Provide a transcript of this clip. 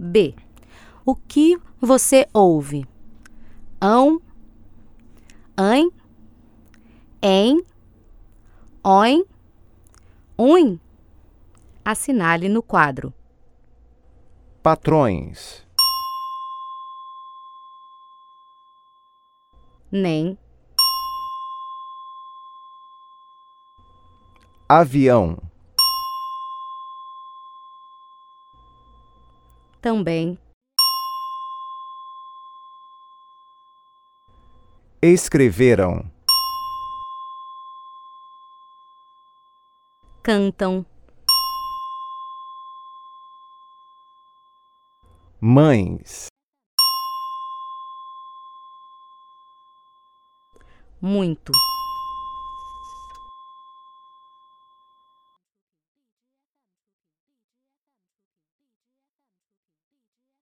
B. O que você ouve? Ão, ãe, em, oin, uim. Assinale no quadro. patrões, Nem, avião, também, escreveram, cantam, mães, muito.